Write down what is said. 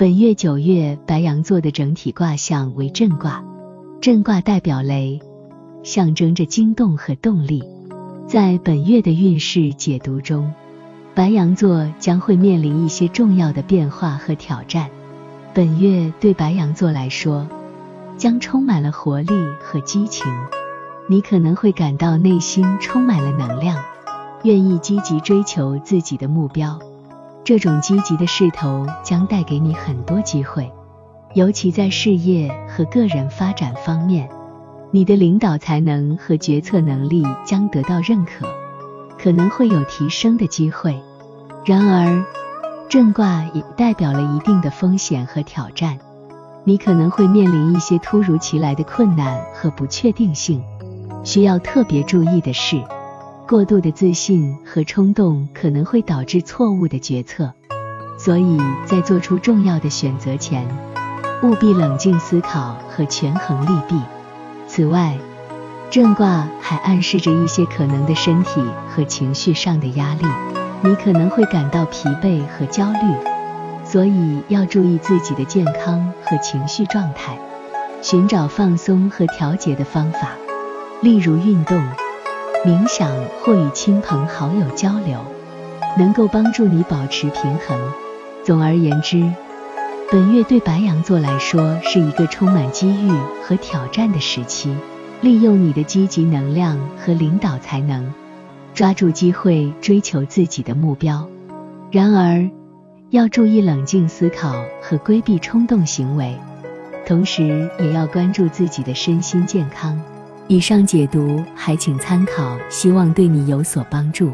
本月九月，白羊座的整体卦象为震卦，震卦代表雷，象征着惊动和动力。在本月的运势解读中，白羊座将会面临一些重要的变化和挑战。本月对白羊座来说，将充满了活力和激情，你可能会感到内心充满了能量，愿意积极追求自己的目标。这种积极的势头将带给你很多机会，尤其在事业和个人发展方面，你的领导才能和决策能力将得到认可，可能会有提升的机会。然而，正卦也代表了一定的风险和挑战，你可能会面临一些突如其来的困难和不确定性，需要特别注意的是。过度的自信和冲动可能会导致错误的决策，所以在做出重要的选择前，务必冷静思考和权衡利弊。此外，正卦还暗示着一些可能的身体和情绪上的压力，你可能会感到疲惫和焦虑，所以要注意自己的健康和情绪状态，寻找放松和调节的方法，例如运动。冥想或与亲朋好友交流，能够帮助你保持平衡。总而言之，本月对白羊座来说是一个充满机遇和挑战的时期。利用你的积极能量和领导才能，抓住机会追求自己的目标。然而，要注意冷静思考和规避冲动行为，同时也要关注自己的身心健康。以上解读还请参考，希望对你有所帮助。